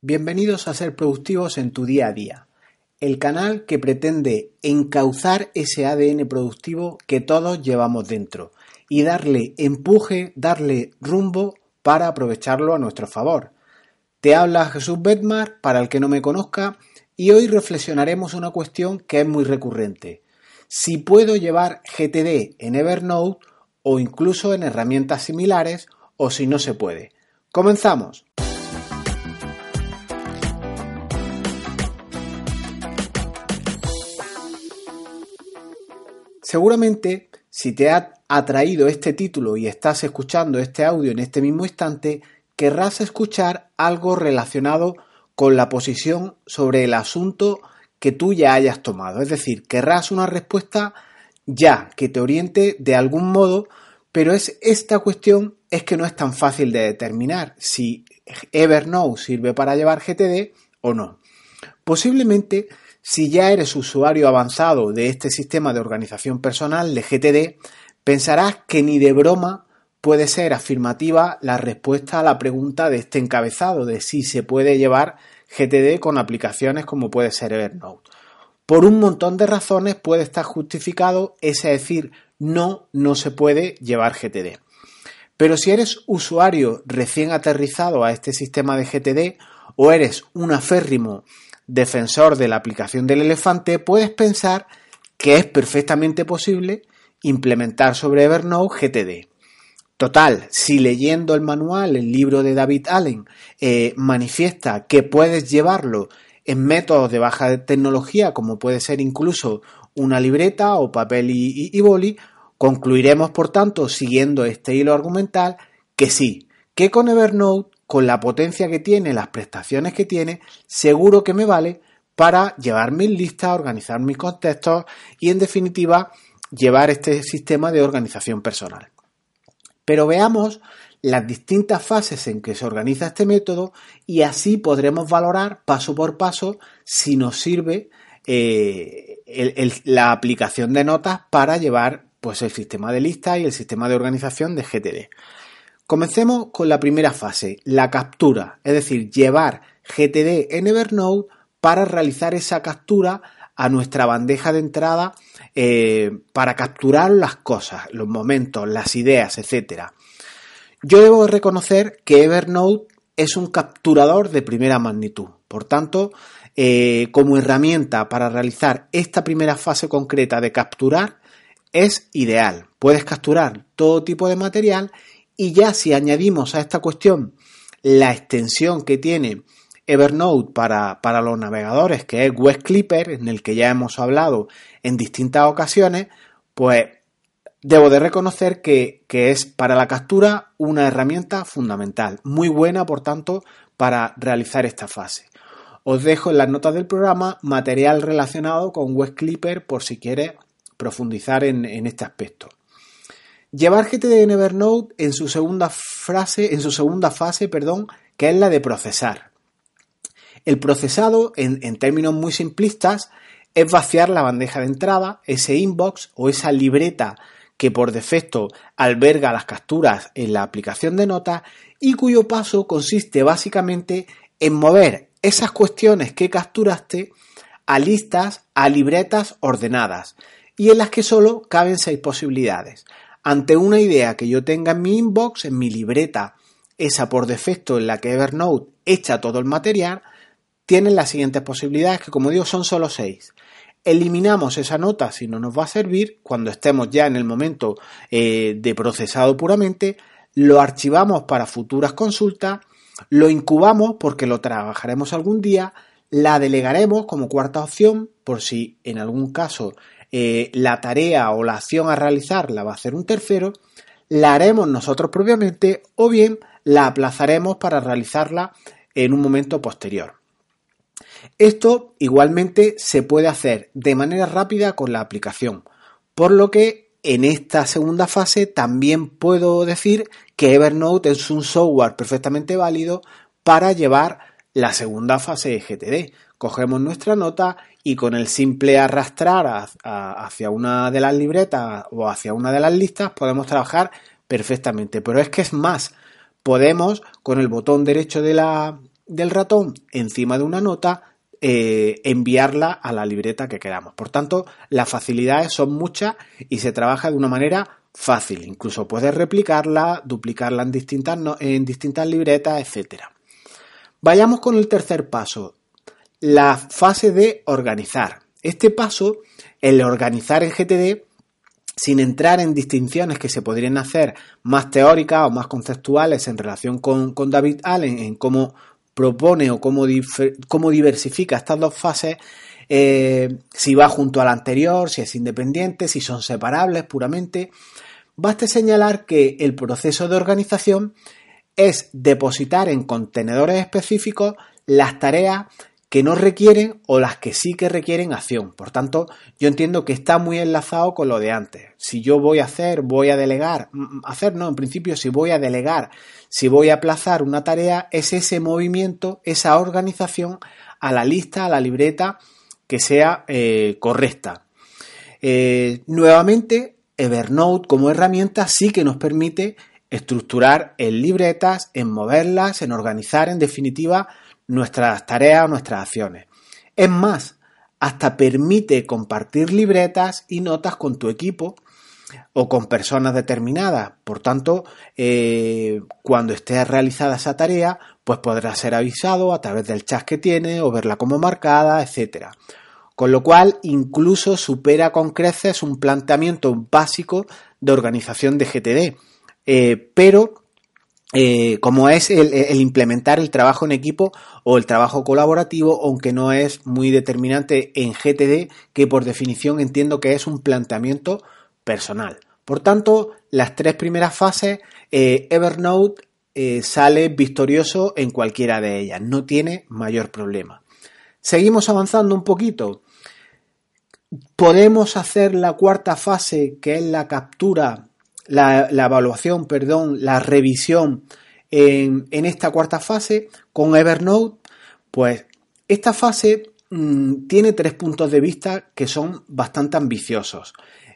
Bienvenidos a Ser Productivos en tu día a día, el canal que pretende encauzar ese ADN productivo que todos llevamos dentro y darle empuje, darle rumbo para aprovecharlo a nuestro favor. Te habla Jesús Bedmar, para el que no me conozca, y hoy reflexionaremos una cuestión que es muy recurrente. Si puedo llevar GTD en Evernote o incluso en herramientas similares o si no se puede. Comenzamos. Seguramente, si te ha atraído este título y estás escuchando este audio en este mismo instante, querrás escuchar algo relacionado con la posición sobre el asunto que tú ya hayas tomado. Es decir, querrás una respuesta ya que te oriente de algún modo, pero es esta cuestión es que no es tan fácil de determinar si Evernote sirve para llevar GTD o no. Posiblemente si ya eres usuario avanzado de este sistema de organización personal de GTD, pensarás que ni de broma puede ser afirmativa la respuesta a la pregunta de este encabezado de si se puede llevar GTD con aplicaciones como puede ser Evernote. Por un montón de razones puede estar justificado ese decir no, no se puede llevar GTD. Pero si eres usuario recién aterrizado a este sistema de GTD o eres un aférrimo defensor de la aplicación del elefante, puedes pensar que es perfectamente posible implementar sobre Evernote GTD. Total, si leyendo el manual, el libro de David Allen, eh, manifiesta que puedes llevarlo en métodos de baja tecnología, como puede ser incluso una libreta o papel y, y boli, concluiremos, por tanto, siguiendo este hilo argumental, que sí, que con Evernote con la potencia que tiene, las prestaciones que tiene, seguro que me vale para llevar mis listas, organizar mis contextos y en definitiva llevar este sistema de organización personal. Pero veamos las distintas fases en que se organiza este método y así podremos valorar paso por paso si nos sirve eh, la aplicación de notas para llevar pues, el sistema de listas y el sistema de organización de GTD. Comencemos con la primera fase, la captura, es decir, llevar GTD en Evernote para realizar esa captura a nuestra bandeja de entrada eh, para capturar las cosas, los momentos, las ideas, etc. Yo debo reconocer que Evernote es un capturador de primera magnitud. Por tanto, eh, como herramienta para realizar esta primera fase concreta de capturar, es ideal. Puedes capturar todo tipo de material y ya si añadimos a esta cuestión la extensión que tiene Evernote para, los navegadores, que es Web Clipper, en el que ya hemos hablado en distintas ocasiones, pues debo de reconocer que, que, es para la captura una herramienta fundamental, muy buena, por tanto, para realizar esta fase. Os dejo en las notas del programa material relacionado con Web Clipper por si quieres profundizar en este aspecto. Llevar GTD en Evernote en su segunda frase, en su segunda fase, perdón, que es la de procesar. El procesado, en, en términos muy simplistas, es vaciar la bandeja de entrada, ese inbox o esa libreta que por defecto alberga las capturas en la aplicación de notas y cuyo paso consiste básicamente en mover esas cuestiones que capturaste a listas, a libretas ordenadas y en las que solo caben seis posibilidades ante una idea que yo tenga en mi inbox, en mi libreta, esa por defecto en la que Evernote echa todo el material, tienen las siguientes posibilidades que como digo son solo seis. Eliminamos esa nota si no nos va a servir cuando estemos ya en el momento eh, de procesado puramente, lo archivamos para futuras consultas, lo incubamos porque lo trabajaremos algún día, la delegaremos como cuarta opción por si en algún caso eh, la tarea o la acción a realizar la va a hacer un tercero, la haremos nosotros propiamente o bien la aplazaremos para realizarla en un momento posterior. Esto igualmente se puede hacer de manera rápida con la aplicación, por lo que en esta segunda fase también puedo decir que Evernote es un software perfectamente válido para llevar la segunda fase de GTD. Cogemos nuestra nota y con el simple arrastrar hacia una de las libretas o hacia una de las listas podemos trabajar perfectamente. Pero es que es más, podemos con el botón derecho de la, del ratón encima de una nota, eh, enviarla a la libreta que queramos. Por tanto, las facilidades son muchas y se trabaja de una manera fácil. Incluso puedes replicarla, duplicarla en distintas, en distintas libretas, etc. Vayamos con el tercer paso, la fase de organizar. Este paso, el organizar en GTD, sin entrar en distinciones que se podrían hacer más teóricas o más conceptuales en relación con, David Allen en cómo propone o cómo, cómo diversifica estas dos fases, eh, si va junto al anterior, si es independiente, si son separables puramente. Baste señalar que el proceso de organización es depositar en contenedores específicos las tareas que no requieren o las que sí que requieren acción. Por tanto, yo entiendo que está muy enlazado con lo de antes. Si yo voy a hacer, voy a delegar, mm, mm, hacer no, en principio si voy a delegar, si voy a aplazar una tarea, es ese movimiento, esa organización a la lista, a la libreta que sea eh, correcta. Eh, nuevamente, Evernote como herramienta sí que nos permite estructurar en libretas, en moverlas, en organizar, en definitiva, nuestras tareas o nuestras acciones. Es más, hasta permite compartir libretas y notas con tu equipo o con personas determinadas. Por tanto, eh, cuando esté realizada esa tarea, pues podrás ser avisado a través del chat que tiene o verla como marcada, etc. Con lo cual, incluso supera con creces un planteamiento básico de organización de GTD. Eh, pero eh, como es el, implementar el trabajo en equipo o el trabajo colaborativo, aunque no es muy determinante en GTD, que por definición entiendo que es un planteamiento personal. Por tanto, las tres primeras fases, eh, Evernote eh, sale victorioso en cualquiera de ellas, no tiene mayor problema. Seguimos avanzando un poquito. Podemos hacer la cuarta fase, que es la captura la, evaluación, perdón, la revisión en, esta cuarta fase con Evernote, pues esta fase mm, tiene tres puntos de vista que son bastante ambiciosos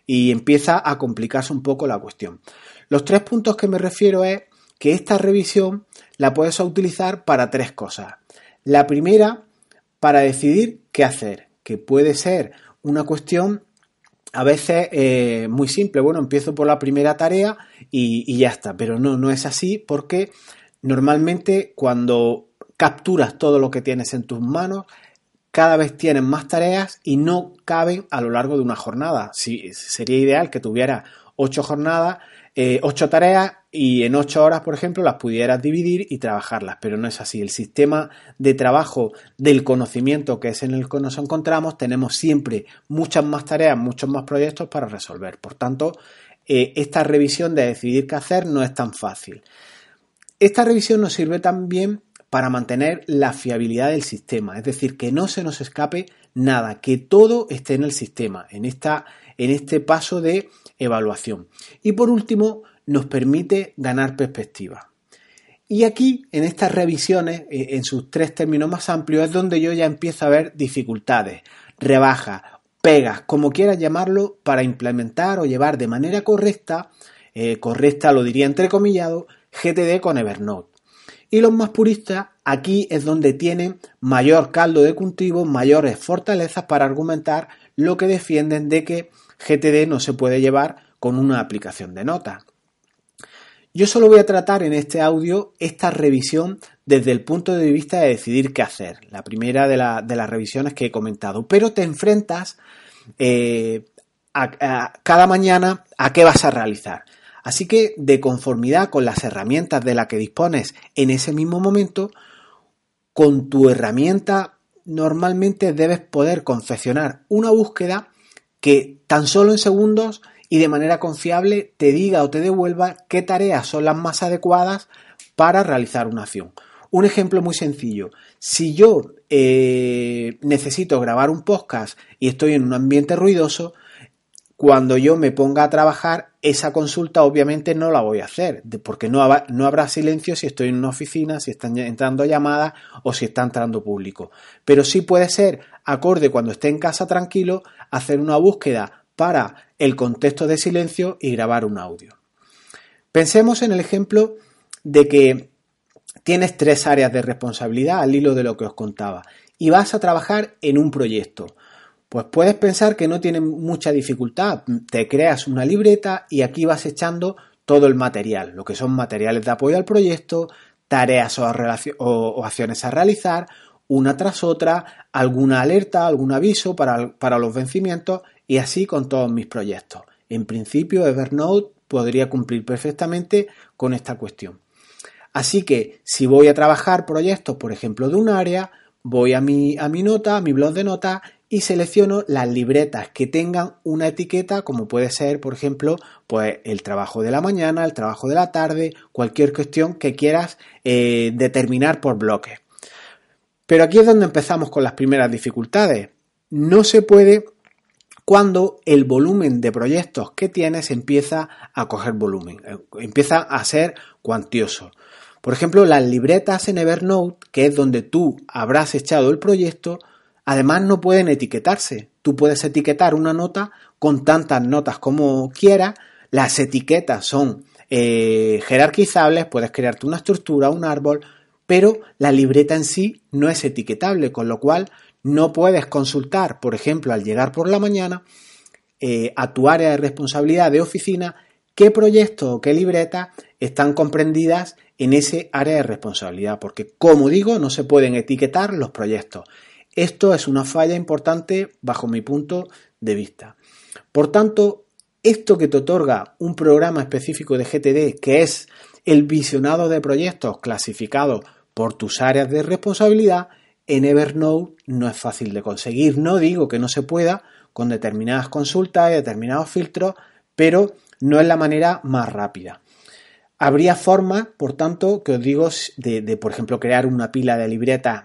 y empieza a complicarse un poco la cuestión. Los tres puntos que me refiero es que esta revisión la puedes utilizar para tres cosas. La primera, para decidir qué hacer, que puede ser una cuestión a veces eh, muy simple, bueno, empiezo por la primera tarea y, ya está, pero no, no es así porque normalmente cuando capturas todo lo que tienes en tus manos, cada vez tienes más tareas y no caben a lo largo de una jornada. Sí, sería ideal que tuviera ocho jornadas eh, ocho tareas y en ocho horas, por ejemplo, las pudieras dividir y trabajarlas, pero no es así. El sistema de trabajo del conocimiento que es en el que nos encontramos, tenemos siempre muchas más tareas, muchos más proyectos para resolver. Por tanto, eh, esta revisión de decidir qué hacer no es tan fácil. Esta revisión nos sirve también para mantener la fiabilidad del sistema, es decir, que no se nos escape nada, que todo esté en el sistema, en, esta, en este paso de evaluación. Y por último, nos permite ganar perspectiva. Y aquí, en estas revisiones, eh, en sus tres términos más amplios, es donde yo ya empiezo a ver dificultades, rebajas, pegas, como quieras llamarlo, para implementar o llevar de manera correcta, eh, correcta lo diría entrecomillado, GTD con Evernote. Y los más puristas, aquí es donde tienen mayor caldo de cultivo, mayores fortalezas para argumentar lo que defienden de que GTD no se puede llevar con una aplicación de notas. Yo solo voy a tratar en este audio esta revisión desde el punto de vista de decidir qué hacer, la primera de, las revisiones que he comentado, pero te enfrentas eh, cada mañana a qué vas a realizar. Así que, de conformidad con las herramientas de las que dispones en ese mismo momento, con tu herramienta normalmente debes poder confeccionar una búsqueda que tan solo en segundos y de manera confiable te diga o te devuelva qué tareas son las más adecuadas para realizar una acción. Un ejemplo muy sencillo. Si yo eh, necesito grabar un podcast y estoy en un ambiente ruidoso, cuando yo me ponga a trabajar, esa consulta obviamente no la voy a hacer, porque no, no, habrá silencio si estoy en una oficina, si están entrando llamadas o si está entrando público. Pero sí puede ser acorde cuando esté en casa tranquilo, hacer una búsqueda para el contexto de silencio y grabar un audio. Pensemos en el ejemplo de que tienes tres áreas de responsabilidad al hilo de lo que os contaba y vas a trabajar en un proyecto. Pues puedes pensar que no tiene mucha dificultad. Te creas una libreta y aquí vas echando todo el material, lo que son materiales de apoyo al proyecto, tareas o, acciones a realizar, una tras otra, alguna alerta, algún aviso para, para los vencimientos y así con todos mis proyectos. En principio, Evernote podría cumplir perfectamente con esta cuestión. Así que si voy a trabajar proyectos, por ejemplo, de un área, voy a mi, a mi nota, a mi blog de notas y selecciono las libretas que tengan una etiqueta como puede ser, por ejemplo, pues el trabajo de la mañana, el trabajo de la tarde, cualquier cuestión que quieras eh, determinar por bloques. Pero aquí es donde empezamos con las primeras dificultades. No se puede cuando el volumen de proyectos que tienes empieza a coger volumen, eh, empieza a ser cuantioso. Por ejemplo, las libretas en Evernote, que es donde tú habrás echado el proyecto, además no pueden etiquetarse. Tú puedes etiquetar una nota con tantas notas como quieras. Las etiquetas son eh, jerarquizables, puedes crearte una estructura, un árbol, pero la libreta en sí no es etiquetable, con lo cual no puedes consultar, por ejemplo, al llegar por la mañana, eh, a tu área de responsabilidad de oficina, qué proyectos o qué libretas están comprendidas en ese área de responsabilidad, porque como digo, no se pueden etiquetar los proyectos. Esto es una falla importante bajo mi punto de vista. Por tanto, esto que te otorga un programa específico de GTD, que es el visionado de proyectos clasificados por tus áreas de responsabilidad, en Evernote no es fácil de conseguir. No digo que no se pueda con determinadas consultas y determinados filtros, pero no es la manera más rápida. Habría formas, por tanto, que os digo, de, por ejemplo, crear una pila de libretas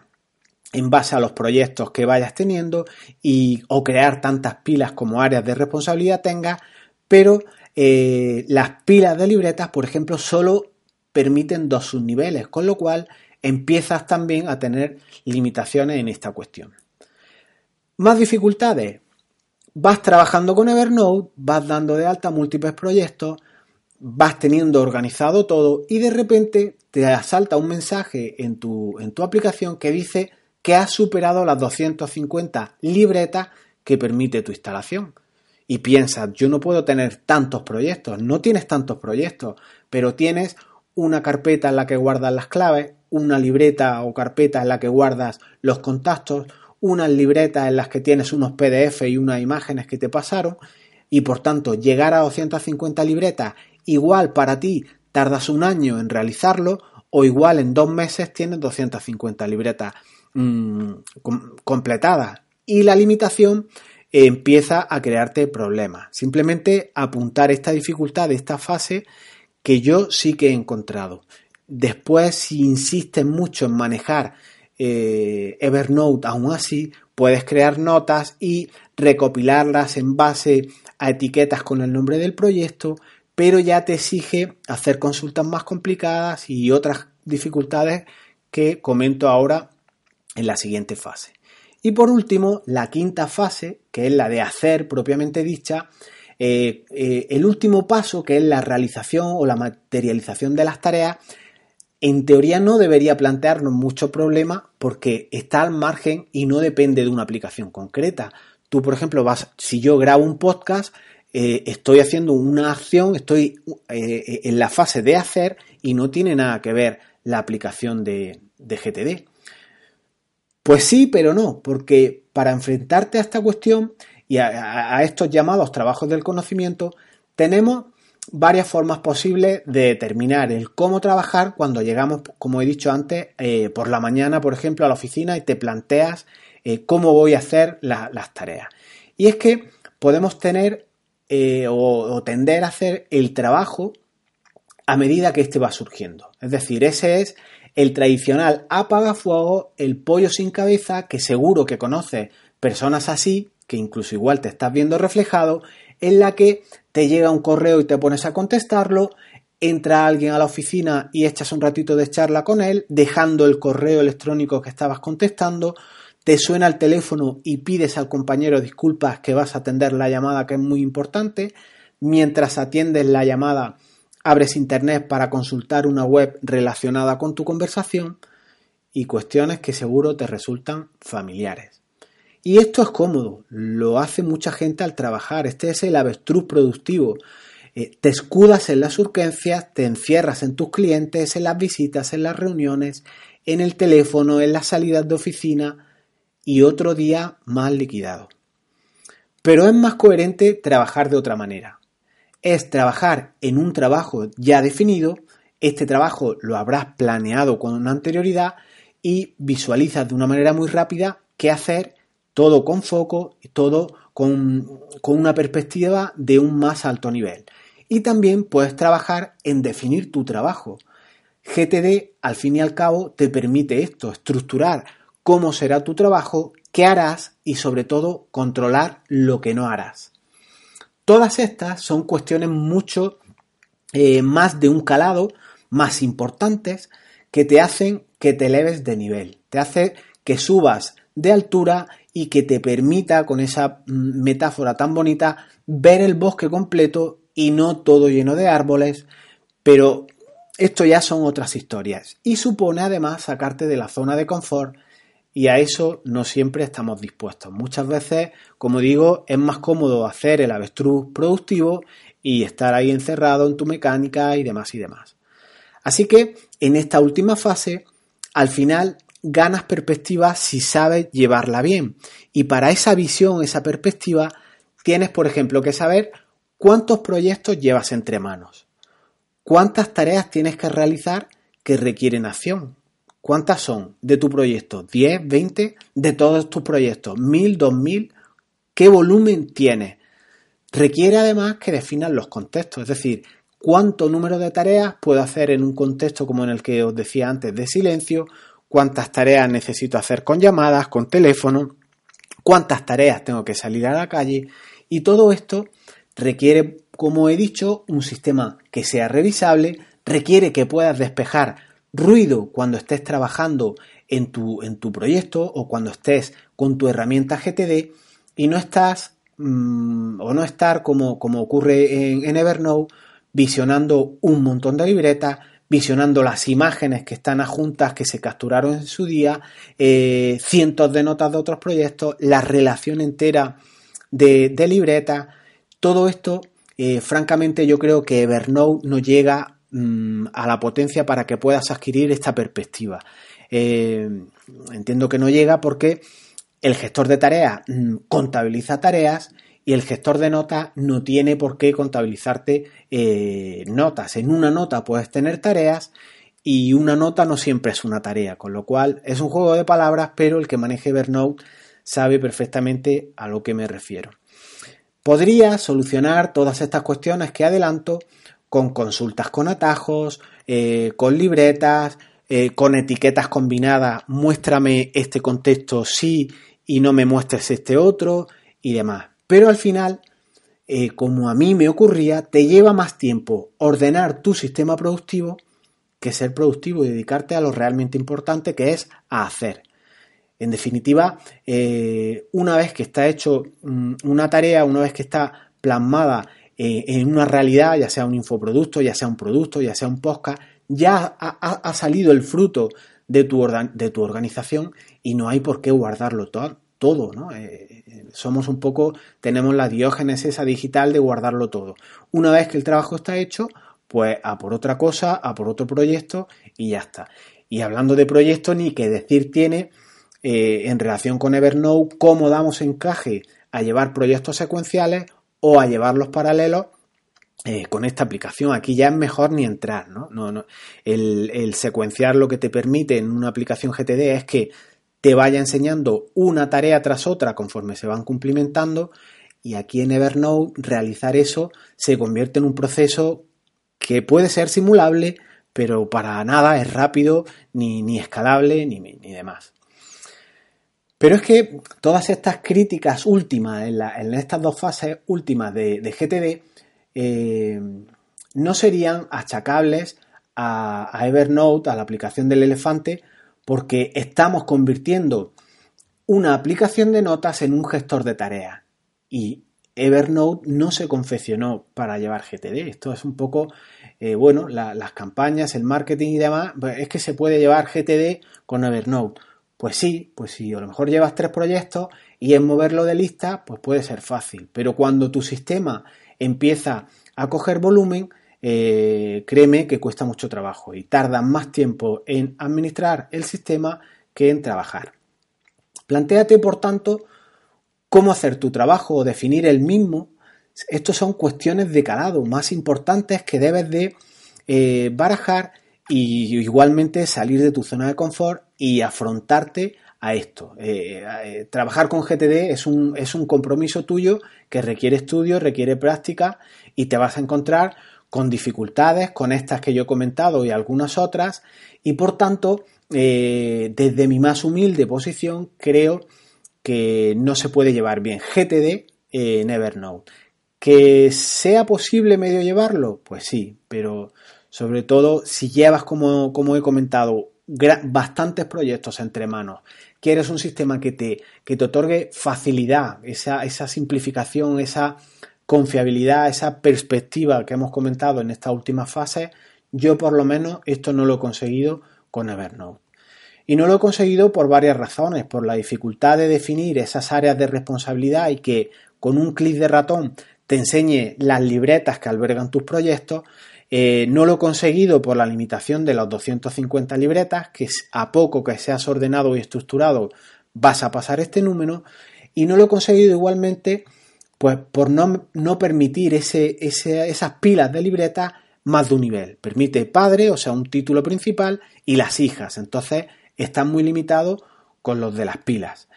en base a los proyectos que vayas teniendo y, o crear tantas pilas como áreas de responsabilidad tengas, pero eh, las pilas de libretas, por ejemplo, solo permiten dos subniveles, con lo cual empiezas también a tener limitaciones en esta cuestión. Más dificultades. Vas trabajando con Evernote, vas dando de alta múltiples proyectos, vas teniendo organizado todo y de repente te asalta un mensaje en tu, en tu aplicación que dice que has superado las 250 libretas que permite tu instalación. Y piensas, yo no puedo tener tantos proyectos, no tienes tantos proyectos, pero tienes una carpeta en la que guardas las claves, una libreta o carpeta en la que guardas los contactos, unas libretas en las que tienes unos PDF y unas imágenes que te pasaron, y por tanto llegar a 250 libretas igual para ti tardas un año en realizarlo o igual en dos meses tienes 250 libretas mm, completadas y la limitación empieza a crearte problemas. Simplemente apuntar esta dificultad esta fase que yo sí que he encontrado. Después, si insistes mucho en manejar eh, Evernote, aún así, puedes crear notas y recopilarlas en base a etiquetas con el nombre del proyecto pero ya te exige hacer consultas más complicadas y otras dificultades que comento ahora en la siguiente fase. Y por último, la quinta fase, que es la de hacer propiamente dicha, eh, eh, el último paso, que es la realización o la materialización de las tareas, en teoría no debería plantearnos mucho problema porque está al margen y no depende de una aplicación concreta. Tú, por ejemplo, vas, si yo grabo un podcast, eh, estoy haciendo una acción, estoy en la fase de hacer y no tiene nada que ver la aplicación de, GTD. Pues sí, pero no, porque para enfrentarte a esta cuestión y a, estos llamados trabajos del conocimiento, tenemos varias formas posibles de determinar el cómo trabajar cuando llegamos, como he dicho antes, eh, por la mañana, por ejemplo, a la oficina y te planteas cómo voy a hacer las tareas. Y es que podemos tener eh, o, tender a hacer el trabajo a medida que éste va surgiendo. Es decir, ese es el tradicional apagafuego, el pollo sin cabeza, que seguro que conoces personas así, que incluso igual te estás viendo reflejado, en la que te llega un correo y te pones a contestarlo, entra alguien a la oficina y echas un ratito de charla con él, dejando el correo electrónico que estabas contestando, te suena el teléfono y pides al compañero disculpas que vas a atender la llamada que es muy importante, mientras atiendes la llamada abres internet para consultar una web relacionada con tu conversación y cuestiones que seguro te resultan familiares. Y esto es cómodo, lo hace mucha gente al trabajar, este es el avestruz productivo. Eh, te escudas en las urgencias, te encierras en tus clientes, en las visitas, en las reuniones, en el teléfono, en las salidas de oficina y otro día más liquidado. Pero es más coherente trabajar de otra manera. Es trabajar en un trabajo ya definido, este trabajo lo habrás planeado con anterioridad y visualizas de una manera muy rápida qué hacer todo con foco todo con, una perspectiva de un más alto nivel. Y también puedes trabajar en definir tu trabajo. GTD, al fin y al cabo, te permite esto, estructurar cómo será tu trabajo, qué harás y sobre todo controlar lo que no harás. Todas estas son cuestiones mucho eh, más de un calado, más importantes, que te hacen que te eleves de nivel, te hace que subas de altura y que te permita, con esa mm, metáfora tan bonita, ver el bosque completo y no todo lleno de árboles, pero esto ya son otras historias. Y supone además sacarte de la zona de confort y a eso no siempre estamos dispuestos. Muchas veces, como digo, es más cómodo hacer el avestruz productivo y estar ahí encerrado en tu mecánica y demás y demás. Así que en esta última fase, al final ganas perspectiva si sabes llevarla bien. Y para esa visión, esa perspectiva, tienes, por ejemplo, que saber cuántos proyectos llevas entre manos, cuántas tareas tienes que realizar que requieren acción. ¿Cuántas son de tu proyecto? ¿10, 20? De todos tus proyectos. ¿1000, 2000? ¿Qué volumen tienes? Requiere además que definas los contextos, es decir, cuánto número de tareas puedo hacer en un contexto como en el que os decía antes de silencio, cuántas tareas necesito hacer con llamadas, con teléfono, cuántas tareas tengo que salir a la calle y todo esto requiere, como he dicho, un sistema que sea revisable, requiere que puedas despejar ruido cuando estés trabajando en tu, en tu proyecto o cuando estés con tu herramienta GTD y no estás mm, o no estar como, como ocurre en, Evernote visionando un montón de libretas, visionando las imágenes que están adjuntas, que se capturaron en su día, eh, cientos de notas de otros proyectos, la relación entera de, de libretas. Todo esto, eh, francamente, yo creo que Evernote no llega mm, a la potencia para que puedas adquirir esta perspectiva. Eh, entiendo que no llega porque el gestor de tareas mm, contabiliza tareas y el gestor de notas no tiene por qué contabilizarte eh, notas. En una nota puedes tener tareas y una nota no siempre es una tarea, con lo cual es un juego de palabras, pero el que maneje Evernote sabe perfectamente a lo que me refiero. Podría solucionar todas estas cuestiones que adelanto con consultas con atajos, eh, con libretas, eh, con etiquetas combinadas, muéstrame este contexto sí y no me muestres este otro y demás. Pero al final, eh, como a mí me ocurría, te lleva más tiempo ordenar tu sistema productivo que ser productivo y dedicarte a lo realmente importante que es a hacer. En definitiva, una vez que está hecho mm, una tarea, una vez que está plasmada eh, en una realidad, ya sea un infoproducto, ya sea un producto, ya sea un podcast, ya ha, salido el fruto de tu, de tu, organización y no hay por qué guardarlo todo, todo ¿no? somos un poco, tenemos la diógenes esa digital de guardarlo todo. Una vez que el trabajo está hecho, pues a por otra cosa, a por otro proyecto y ya está. Y hablando de proyectos, ni que decir tiene eh, en relación con Evernote cómo damos encaje a llevar proyectos secuenciales o a llevarlos paralelos eh, con esta aplicación. Aquí ya es mejor ni entrar, ¿no? no, no. El, el, secuenciar lo que te permite en una aplicación GTD es que te vaya enseñando una tarea tras otra conforme se van cumplimentando y aquí en Evernote realizar eso se convierte en un proceso que puede ser simulable, pero para nada es rápido, ni, escalable, ni, ni, demás. Pero es que todas estas críticas últimas, en, estas dos fases últimas de, GTD, eh, no serían achacables a Evernote, a la aplicación del elefante, porque estamos convirtiendo una aplicación de notas en un gestor de tareas. Y Evernote no se confeccionó para llevar GTD. Esto es un poco eh, bueno, las campañas, el marketing y demás, es que se puede llevar GTD con Evernote. Pues sí, pues si a lo mejor llevas tres proyectos y en moverlo de lista, pues puede ser fácil. Pero cuando tu sistema empieza a coger volumen, eh, créeme que cuesta mucho trabajo y tarda más tiempo en administrar el sistema que en trabajar. Plantéate, por tanto, cómo hacer tu trabajo o definir el mismo estos son cuestiones de calado más importantes que debes de eh, barajar y igualmente salir de tu zona de confort y afrontarte a esto. Eh, eh, trabajar con GTD es un, es un compromiso tuyo que requiere estudio, requiere práctica y te vas a encontrar con dificultades, con estas que yo he comentado y algunas otras, y por tanto, desde mi más humilde posición, creo que no se puede llevar bien GTD en Evernote. ¿Que sea posible medio llevarlo? Pues sí, pero sobre todo si llevas, como, como he comentado, bastantes proyectos entre manos, quieres un sistema que te, que te otorgue facilidad, esa, esa simplificación, esa confiabilidad, esa perspectiva que hemos comentado en esta última fase, yo por lo menos esto no lo he conseguido con Evernote. Y no lo he conseguido por varias razones, por la dificultad de definir esas áreas de responsabilidad y que con un clic de ratón te enseñe las libretas que albergan tus proyectos. Eh, no lo he conseguido por la limitación de las 250 libretas, que a poco que seas ordenado y estructurado vas a pasar este número. Y no lo he conseguido igualmente pues por no, no permitir ese, esas pilas de libretas más de un nivel. Permite padre, o sea, un título principal, y las hijas. Entonces, están muy limitados con los de las pilas.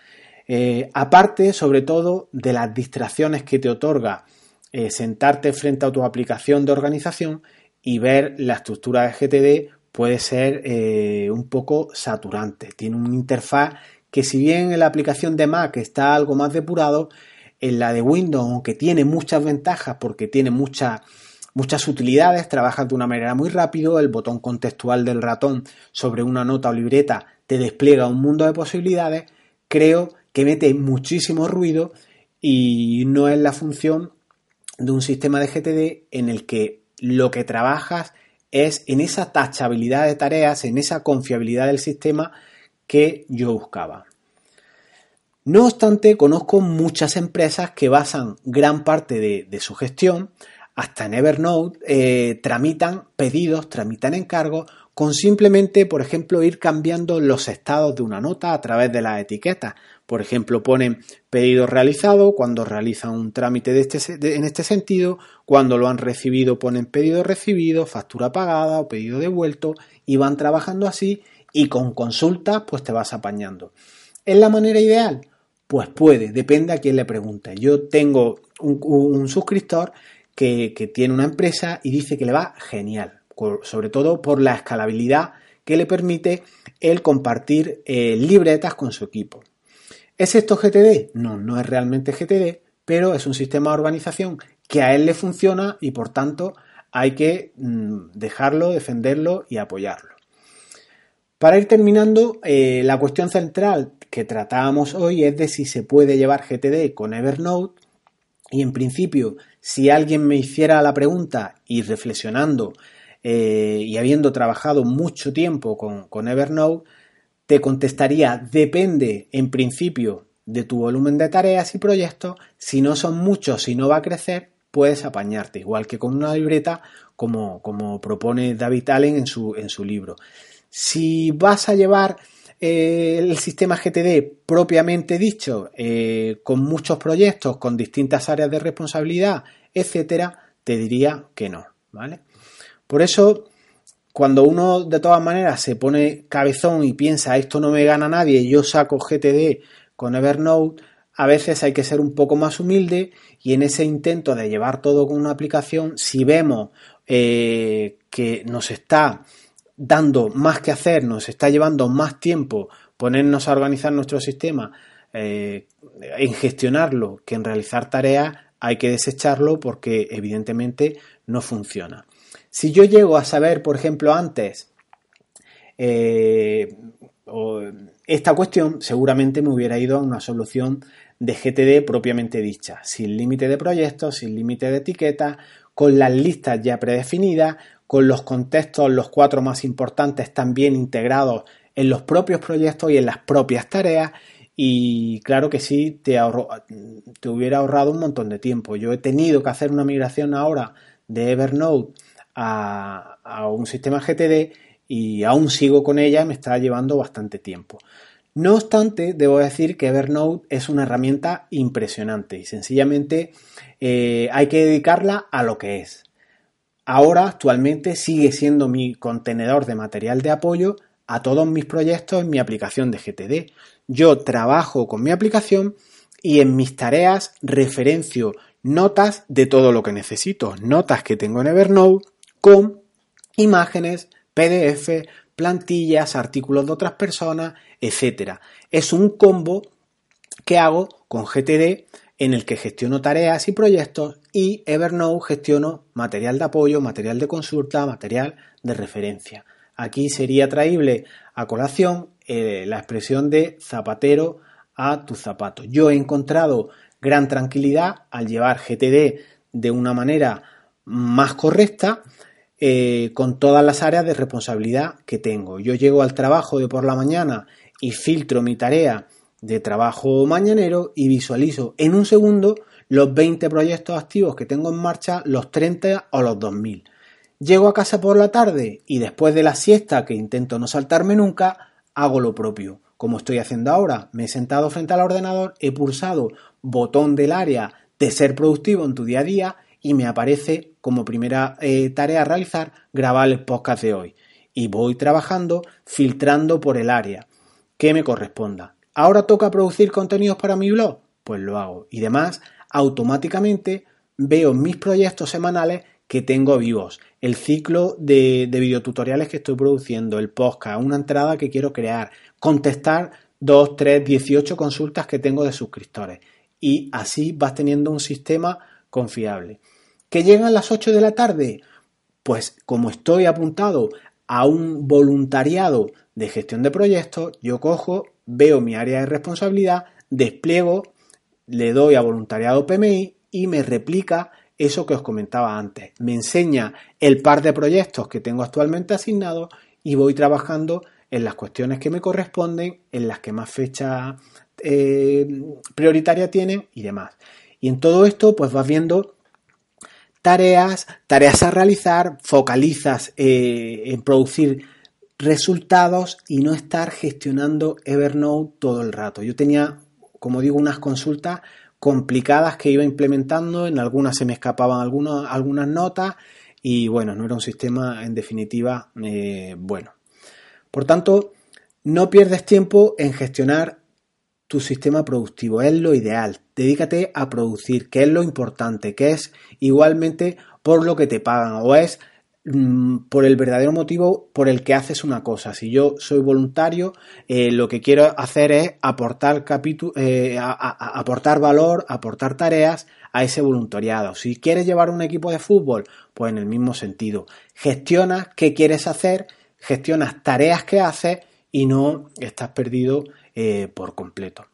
Eh, aparte, sobre todo, de las distracciones que te otorga eh, sentarte frente a tu aplicación de organización y ver la estructura de GTD puede ser eh, un poco saturante. Tiene una interfaz que si bien en la aplicación de Mac está algo más depurado, en la de Windows, aunque tiene muchas ventajas porque tiene muchas muchas utilidades, trabaja de una manera muy rápido, el botón contextual del ratón sobre una nota o libreta te despliega un mundo de posibilidades, creo que mete muchísimo ruido y no es la función de un sistema de GTD en el que lo que trabajas es en esa tachabilidad de tareas, en esa confiabilidad del sistema que yo buscaba. No obstante, conozco muchas empresas que basan gran parte de, su gestión, hasta en Evernote, eh, tramitan pedidos, tramitan encargos, con simplemente, por ejemplo, ir cambiando los estados de una nota a través de las etiquetas. Por ejemplo, ponen pedido realizado cuando realizan un trámite este, en este sentido, cuando lo han recibido ponen pedido recibido, factura pagada o pedido devuelto y van trabajando así y con consultas pues te vas apañando. ¿Es la manera ideal? Pues puede, depende a quién le pregunte. Yo tengo un, suscriptor que, tiene una empresa y dice que le va genial, sobre todo por la escalabilidad que le permite el compartir eh, libretas con su equipo. ¿Es esto GTD? No, no es realmente GTD, pero es un sistema de organización que a él le funciona y por tanto hay que mm, dejarlo, defenderlo y apoyarlo. Para ir terminando, eh, la cuestión central que tratábamos hoy es de si se puede llevar GTD con Evernote y en principio, si alguien me hiciera la pregunta y reflexionando eh, y habiendo trabajado mucho tiempo con, con Evernote, te contestaría depende en principio de tu volumen de tareas y proyectos. Si no son muchos, si no va a crecer, puedes apañarte, igual que con una libreta, como, como propone David Allen en su, en su libro. Si vas a llevar eh, el sistema GTD propiamente dicho, eh, con muchos proyectos, con distintas áreas de responsabilidad, etcétera, te diría que no, ¿vale? Por eso cuando uno de todas maneras se pone cabezón y piensa esto no me gana nadie, yo saco GTD con Evernote, a veces hay que ser un poco más humilde y en ese intento de llevar todo con una aplicación, si vemos eh, que nos está dando más que hacer, nos está llevando más tiempo ponernos a organizar nuestro sistema, eh, en gestionarlo que en realizar tareas, hay que desecharlo porque evidentemente no funciona. Si yo llego a saber, por ejemplo, antes eh, esta cuestión, seguramente me hubiera ido a una solución de GTD propiamente dicha, sin límite de proyectos, sin límite de etiquetas, con las listas ya predefinidas, con los contextos, los cuatro más importantes, también integrados en los propios proyectos y en las propias tareas. Y claro que sí, te, te hubiera ahorrado un montón de tiempo. Yo he tenido que hacer una migración ahora de Evernote a, un sistema GTD y aún sigo con ella, me está llevando bastante tiempo. No obstante, debo decir que Evernote es una herramienta impresionante y sencillamente eh, hay que dedicarla a lo que es. Ahora, actualmente, sigue siendo mi contenedor de material de apoyo a todos mis proyectos en mi aplicación de GTD. Yo trabajo con mi aplicación y en mis tareas referencio notas de todo lo que necesito, notas que tengo en Evernote con imágenes, PDF, plantillas, artículos de otras personas, etc. Es un combo que hago con GTD en el que gestiono tareas y proyectos y Evernote gestiono material de apoyo, material de consulta, material de referencia. Aquí sería traíble a colación eh, la expresión de zapatero a tu zapato. Yo he encontrado gran tranquilidad al llevar GTD de una manera más correcta eh, con todas las áreas de responsabilidad que tengo. Yo llego al trabajo de por la mañana y filtro mi tarea de trabajo mañanero y visualizo en un segundo los 20 proyectos activos que tengo en marcha, los 30 o los 2000. Llego a casa por la tarde y después de la siesta, que intento no saltarme nunca, hago lo propio. Como estoy haciendo ahora, me he sentado frente al ordenador, he pulsado botón del área de ser productivo en tu día a día y me aparece como primera eh, tarea a realizar grabar el podcast de hoy. Y voy trabajando filtrando por el área que me corresponda. Ahora toca producir contenidos para mi blog, pues lo hago. Y demás, automáticamente veo mis proyectos semanales que tengo vivos, el ciclo de, de videotutoriales que estoy produciendo, el podcast, una entrada que quiero crear, contestar 2, 3, 18 consultas que tengo de suscriptores. Y así vas teniendo un sistema confiable. ¿Que llegan las 8 de la tarde? Pues como estoy apuntado a un voluntariado de gestión de proyectos, yo cojo, veo mi área de responsabilidad, despliego, le doy a voluntariado PMI y me replica eso que os comentaba antes. Me enseña el par de proyectos que tengo actualmente asignados y voy trabajando en las cuestiones que me corresponden, en las que más fecha eh, prioritaria tienen y demás. Y en todo esto, pues vas viendo tareas, tareas a realizar, focalizas eh, en producir resultados y no estar gestionando Evernote todo el rato. Yo tenía, como digo, unas consultas complicadas que iba implementando, en algunas se me escapaban algunas notas y bueno, no era un sistema en definitiva eh, bueno. Por tanto, no pierdes tiempo en gestionar tu sistema productivo, es lo ideal. Dedícate a producir, que es lo importante, que es igualmente por lo que te pagan o es Mm, por el verdadero motivo por el que haces una cosa. Si yo soy voluntario, eh, lo que quiero hacer es aportar, eh, aportar valor, aportar tareas a ese voluntariado. Si quieres llevar un equipo de fútbol, pues en el mismo sentido. Gestionas qué quieres hacer, gestionas tareas que haces y no estás perdido eh, por completo.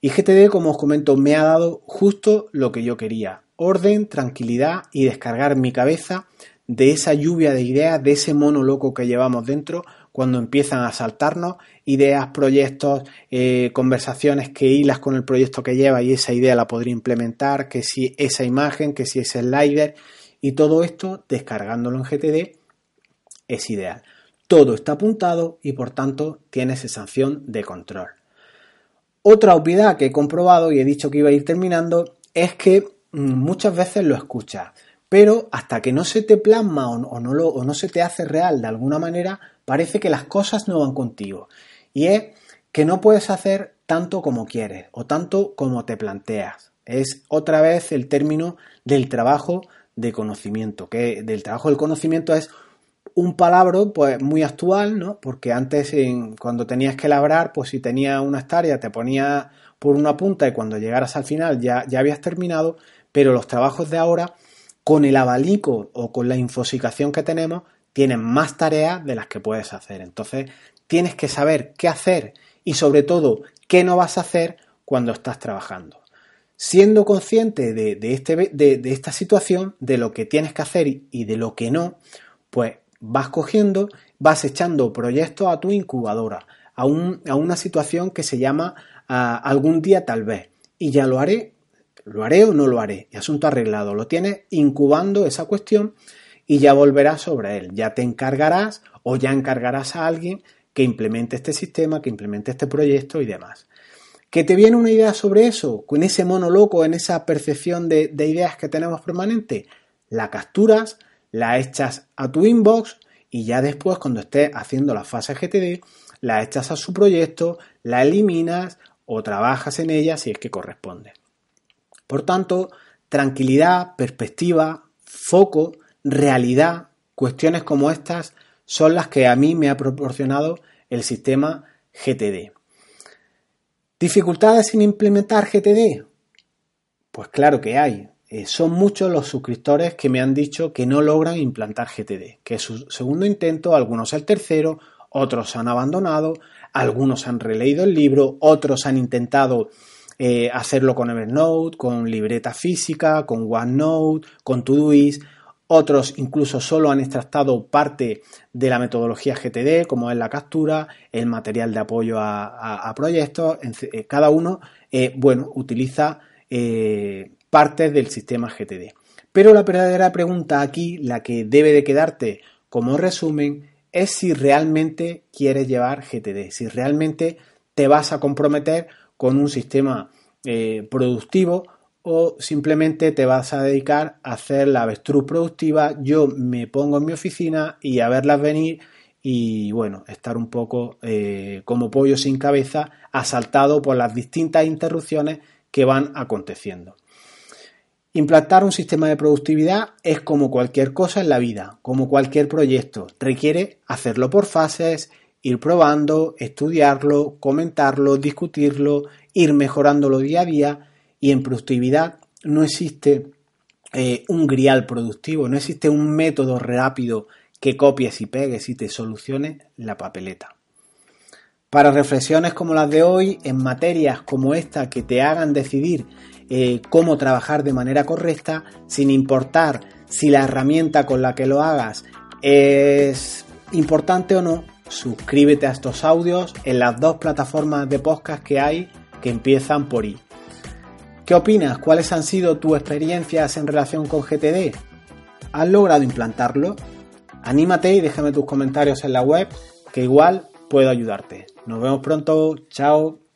Y GTD, como os comento, me ha dado justo lo que yo quería. Orden, tranquilidad y descargar mi cabeza de esa lluvia de ideas, de ese mono loco que llevamos dentro cuando empiezan a saltarnos ideas, proyectos, eh, conversaciones que hilas con el proyecto que lleva y esa idea la podría implementar, que si esa imagen, que si ese slider y todo esto descargándolo en GTD es ideal. Todo está apuntado y por tanto tiene sensación de control. Otra obviedad que he comprobado y he dicho que iba a ir terminando es que mm, muchas veces lo escuchas pero hasta que no se te plasma o no, o no se te hace real de alguna manera, parece que las cosas no van contigo. Y es que no puedes hacer tanto como quieres o tanto como te planteas. Es otra vez el término del trabajo de conocimiento, que del trabajo del conocimiento es un palabra pues muy actual, ¿no? Porque antes cuando tenías que labrar, pues si tenías una hectárea te ponía por una punta y cuando llegaras al final ya, ya habías terminado, pero los trabajos de ahora con el abanico o con la infosicación que tenemos, tienes más tareas de las que puedes hacer. Entonces, tienes que saber qué hacer y sobre todo qué no vas a hacer cuando estás trabajando. Siendo consciente de, este, de esta situación, de lo que tienes que hacer y de lo que no, Pues vas cogiendo, vas echando proyectos a tu incubadora, a, una situación que se llama algún día tal vez. Y ya lo haré, lo haré o no lo haré. Y asunto arreglado. Lo tienes incubando esa cuestión y ya volverás sobre él. Ya te encargarás o ya encargarás a alguien que implemente este sistema, que implemente este proyecto y demás. ¿Que te viene una idea sobre eso? Con ese mono loco, en esa percepción de, de ideas que tenemos permanente, la capturas, la echas a tu inbox y ya después, cuando estés haciendo la fase GTD, la echas a su proyecto, la eliminas o trabajas en ella si es que corresponde. Por tanto, tranquilidad, perspectiva, foco, realidad, cuestiones como estas son las que a mí me ha proporcionado el sistema GTD. ¿Dificultades sin implementar GTD? Pues claro que hay. Eh, son muchos los suscriptores que me han dicho que no logran implantar GTD, que es su segundo intento, algunos el tercero, otros han abandonado, algunos han releído el libro, otros han intentado eh, hacerlo con Evernote, con libreta física, con OneNote, con Todoist, otros incluso solo han extractado parte de la metodología GTD, como es la captura, el material de apoyo a, proyectos. Eh, cada uno, bueno, utiliza partes del sistema GTD. Pero la verdadera pregunta aquí, la que debe de quedarte como resumen, es si realmente quieres llevar GTD, si realmente te vas a comprometer con un sistema eh, productivo o simplemente te vas a dedicar a hacer la avestruz productiva. Yo me pongo en mi oficina y a verlas venir y bueno, estar un poco eh, como pollo sin cabeza, asaltado por las distintas interrupciones que van aconteciendo. Implantar un sistema de productividad es como cualquier cosa en la vida, como cualquier proyecto. Requiere hacerlo por fases, ir probando, estudiarlo, comentarlo, discutirlo, ir mejorándolo día a día y en productividad no existe eh, un grial productivo, no existe un método rápido que copies y pegues y te solucione la papeleta. Para reflexiones como las de hoy, en materias como esta que te hagan decidir eh, cómo trabajar de manera correcta, sin importar si la herramienta con la que lo hagas es importante o no, suscríbete a estos audios en las dos plataformas de podcast que hay que empiezan por I. ¿Qué opinas? ¿Cuáles han sido tus experiencias en relación con GTD? ¿Has logrado implantarlo? Anímate y déjame tus comentarios en la web, que igual puedo ayudarte. Nos vemos pronto. Chao.